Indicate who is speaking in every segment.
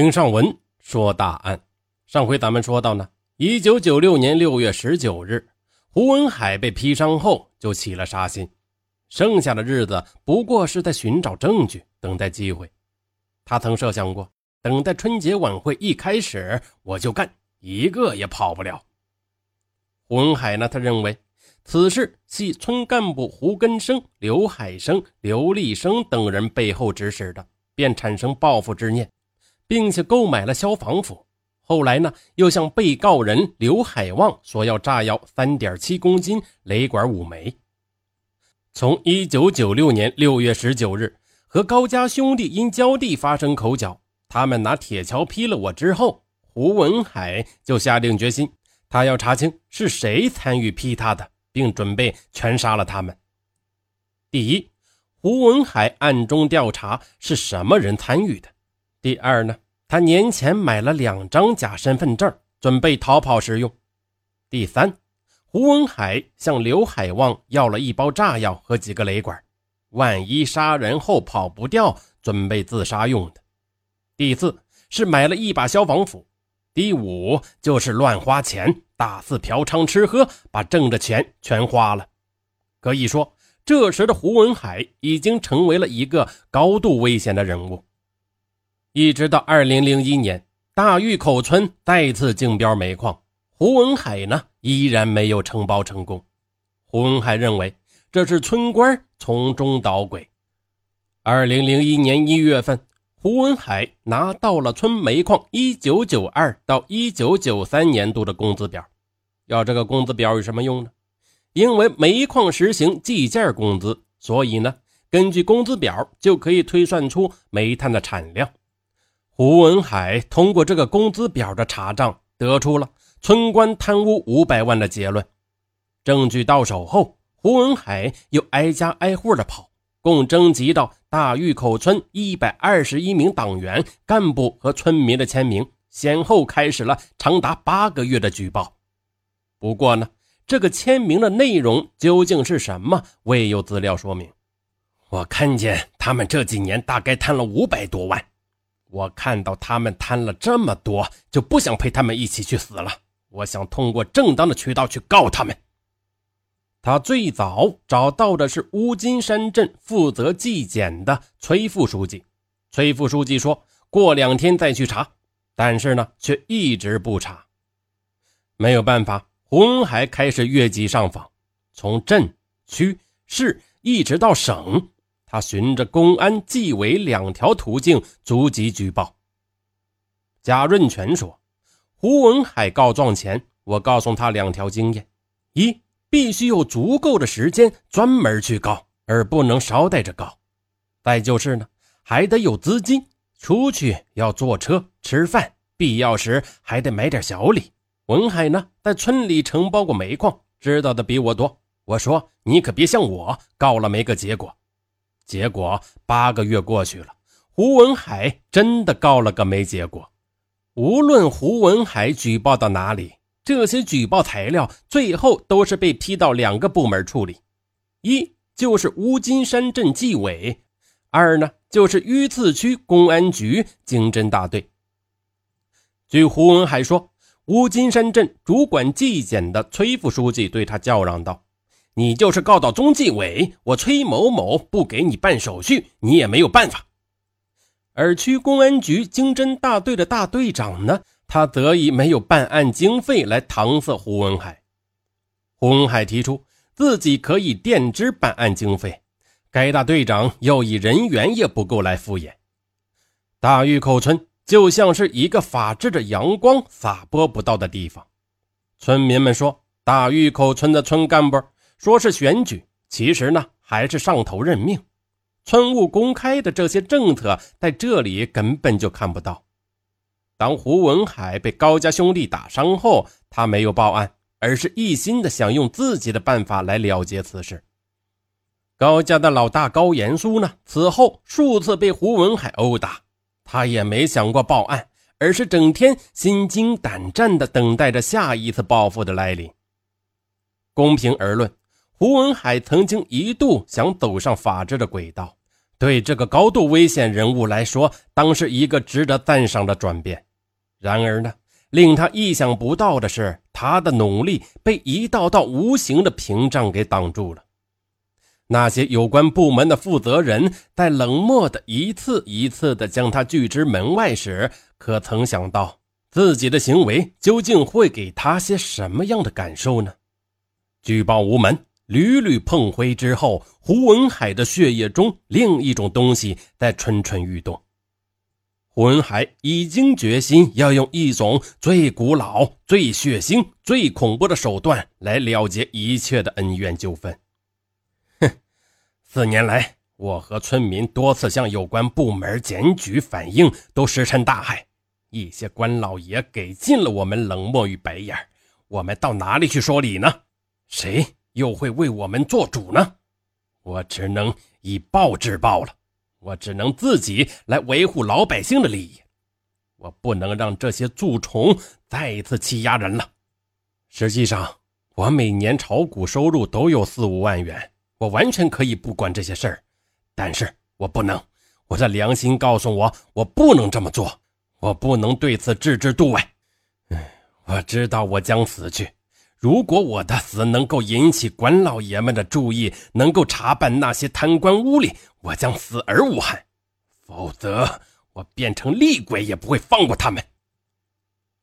Speaker 1: 听上文说大案。上回咱们说到呢，一九九六年六月十九日，胡文海被批伤后就起了杀心，剩下的日子不过是在寻找证据，等待机会。他曾设想过，等待春节晚会一开始，我就干，一个也跑不了。胡文海呢，他认为此事系村干部胡根生、刘海生、刘立生等人背后指使的，便产生报复之念。并且购买了消防服，后来呢，又向被告人刘海旺索要炸药三点七公斤、雷管五枚。从一九九六年六月十九日和高家兄弟因浇地发生口角，他们拿铁锹劈了我之后，胡文海就下定决心，他要查清是谁参与劈他的，并准备全杀了他们。第一，胡文海暗中调查是什么人参与的。第二呢，他年前买了两张假身份证，准备逃跑时用。第三，胡文海向刘海旺要了一包炸药和几个雷管，万一杀人后跑不掉，准备自杀用的。第四是买了一把消防斧。第五就是乱花钱，大肆嫖娼吃喝，把挣的钱全花了。可以说，这时的胡文海已经成为了一个高度危险的人物。一直到二零零一年，大峪口村再次竞标煤矿，胡文海呢依然没有承包成功。胡文海认为这是村官从中捣鬼。二零零一年一月份，胡文海拿到了村煤矿一九九二到一九九三年度的工资表。要这个工资表有什么用呢？因为煤矿实行计件工资，所以呢，根据工资表就可以推算出煤炭的产量。胡文海通过这个工资表的查账，得出了村官贪污五百万的结论。证据到手后，胡文海又挨家挨户的跑，共征集到大峪口村一百二十一名党员干部和村民的签名，先后开始了长达八个月的举报。不过呢，这个签名的内容究竟是什么，未有资料说明。我看见他们这几年大概贪了五百多万。我看到他们贪了这么多，就不想陪他们一起去死了。我想通过正当的渠道去告他们。他最早找到的是乌金山镇负责纪检的崔副书记。崔副书记说过两天再去查，但是呢，却一直不查。没有办法，红海开始越级上访，从镇、区、市一直到省。他循着公安、纪委两条途径逐级举报。贾润全说：“胡文海告状前，我告诉他两条经验：一，必须有足够的时间专门去告，而不能捎带着告；再就是呢，还得有资金，出去要坐车、吃饭，必要时还得买点小礼。文海呢，在村里承包过煤矿，知道的比我多。我说你可别像我，告了没个结果。”结果八个月过去了，胡文海真的告了个没结果。无论胡文海举报到哪里，这些举报材料最后都是被批到两个部门处理：一就是乌金山镇纪委，二呢就是榆次区公安局经侦大队。据胡文海说，乌金山镇主管纪检的崔副书记对他叫嚷道。你就是告到中纪委，我崔某某不给你办手续，你也没有办法。而区公安局经侦大队的大队长呢，他则以没有办案经费来搪塞胡文海。胡文海提出自己可以垫支办案经费，该大队长又以人员也不够来敷衍。大峪口村就像是一个法治的阳光洒播不到的地方。村民们说，大峪口村的村干部。说是选举，其实呢还是上头任命。村务公开的这些政策，在这里根本就看不到。当胡文海被高家兄弟打伤后，他没有报案，而是一心的想用自己的办法来了结此事。高家的老大高延苏呢，此后数次被胡文海殴打，他也没想过报案，而是整天心惊胆战的等待着下一次报复的来临。公平而论。胡文海曾经一度想走上法治的轨道，对这个高度危险人物来说，当是一个值得赞赏的转变。然而呢，令他意想不到的是，他的努力被一道道无形的屏障给挡住了。那些有关部门的负责人在冷漠的一次一次的将他拒之门外时，可曾想到自己的行为究竟会给他些什么样的感受呢？举报无门，屡屡碰灰之后，胡文海的血液中另一种东西在蠢蠢欲动。胡文海已经决心要用一种最古老、最血腥、最恐怖的手段来了结一切的恩怨纠纷。哼四年来，我和村民多次向有关部门检举反映，都石沉大海。一些官老爷给尽了我们冷漠与白眼我们到哪里去说理呢？谁又会为我们做主呢？我只能以暴制暴了。我只能自己来维护老百姓的利益。我不能让这些蛀虫再一次欺压人了。实际上，我每年炒股收入都有四五万元。我完全可以不管这些事儿，但是我不能。我的良心告诉我，我不能这么做。我不能对此置之度外。唉，我知道我将死去。如果我的死能够引起官老爷们的注意，能够查办那些贪官污吏，我将死而无憾。否则，我变成厉鬼也不会放过他们。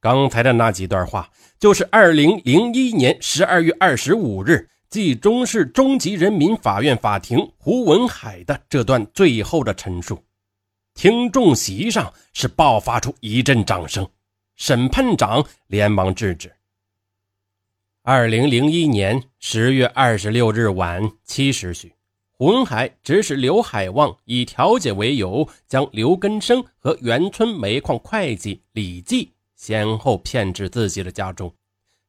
Speaker 1: 刚才的那几段话，就是二零零一年十二月二十五日。冀中市中级人民法院法庭胡文海的这段最后的陈述，听众席上是爆发出一阵掌声，审判长连忙制止。二零零一年十月二十六日晚七时许，胡文海指使刘海旺以调解为由，将刘根生和原村煤矿会计李记先后骗至自己的家中。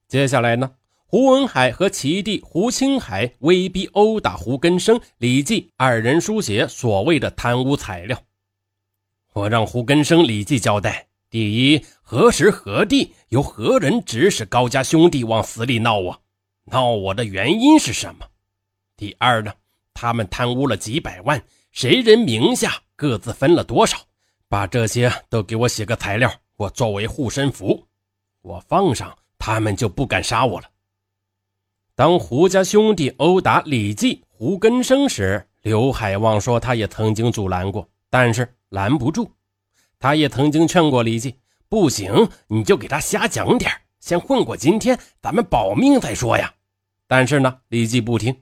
Speaker 1: 接下来呢？胡文海和其弟胡青海威逼殴打胡根生、李记二人书写所谓的贪污材料。我让胡根生、李记交代：第一，何时何地由何人指使高家兄弟往死里闹我？闹我的原因是什么？第二呢？他们贪污了几百万，谁人名下各自分了多少？把这些都给我写个材料，我作为护身符。我放上，他们就不敢杀我了。当胡家兄弟殴打李记、胡根生时，刘海旺说他也曾经阻拦过，但是拦不住。他也曾经劝过李记：“不行，你就给他瞎讲点先混过今天，咱们保命再说呀。”但是呢，李记不听。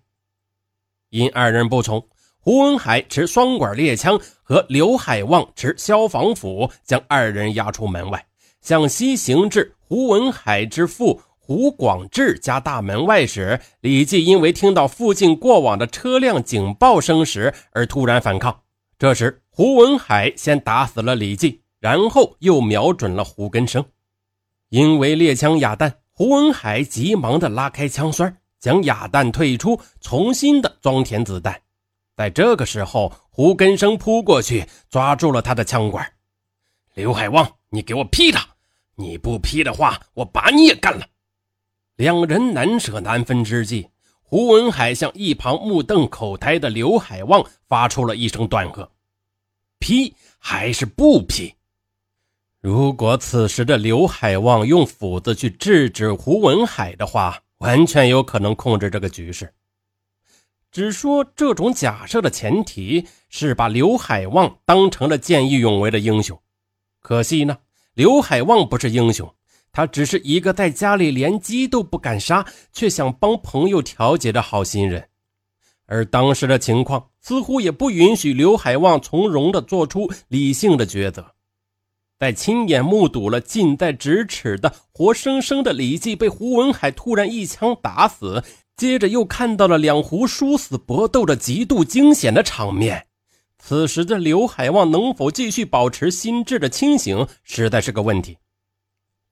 Speaker 1: 因二人不从，胡文海持双管猎枪和刘海旺持消防斧，将二人押出门外，向西行至胡文海之父。胡广志家大门外时，李记因为听到附近过往的车辆警报声时而突然反抗。这时，胡文海先打死了李记，然后又瞄准了胡根生。因为猎枪哑弹，胡文海急忙的拉开枪栓，将哑弹退出，重新的装填子弹。在这个时候，胡根生扑过去抓住了他的枪管。刘海旺，你给我劈他！你不劈的话，我把你也干了。两人难舍难分之际，胡文海向一旁目瞪口呆的刘海旺发出了一声断喝：“批还是不批？”如果此时的刘海旺用斧子去制止胡文海的话，完全有可能控制这个局势。只说这种假设的前提是把刘海旺当成了见义勇为的英雄。可惜呢，刘海旺不是英雄。他只是一个在家里连鸡都不敢杀，却想帮朋友调解的好心人，而当时的情况似乎也不允许刘海旺从容地做出理性的抉择。在亲眼目睹了近在咫尺的活生生的李记被胡文海突然一枪打死，接着又看到了两湖殊死搏斗的极度惊险的场面，此时的刘海旺能否继续保持心智的清醒，实在是个问题。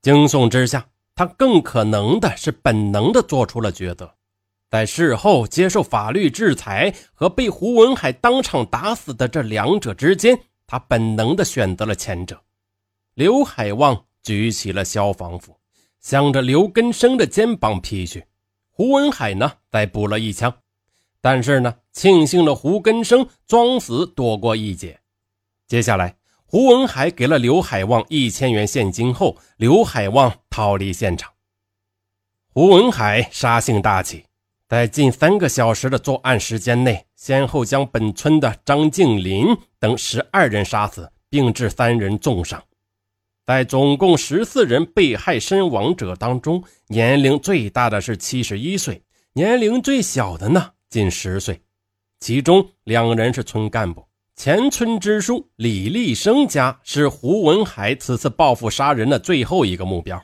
Speaker 1: 惊悚之下，他更可能的是本能的做出了抉择，在事后接受法律制裁和被胡文海当场打死的这两者之间，他本能的选择了前者。刘海旺举起了消防斧，向着刘根生的肩膀劈去。胡文海呢，再补了一枪。但是呢，庆幸了胡根生装死躲过一劫。接下来，胡文海给了刘海旺一千元现金后，刘海旺逃离现场。胡文海杀性大起，在近三个小时的作案时间内，先后将本村的张静林等十二人杀死，并致三人重伤。在总共十四人被害身亡者当中，年龄最大的是七十一岁，年龄最小的呢？近十岁，其中两人是村干部。前村支书李立生家是胡文海此次报复杀人的最后一个目标。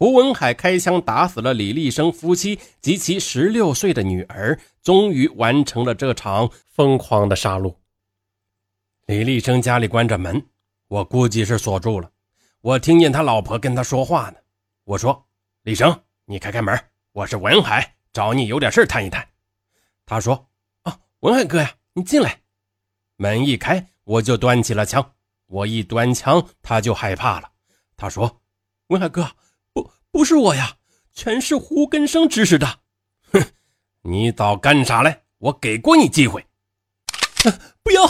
Speaker 1: 胡文海开枪打死了李立生夫妻及其十六岁的女儿，终于完成了这场疯狂的杀戮。李立生家里关着门，我估计是锁住了。我听见他老婆跟他说话呢。我说：“李生，你开开门，我是文海，找你有点事谈一谈。”他说：“啊，文海哥呀，你进来。”门一开，我就端起了枪。我一端枪，他就害怕了。他说：“文海哥，不，是我呀，全是胡根生指使的。”哼，你早干啥嘞？我给过你机会。不要！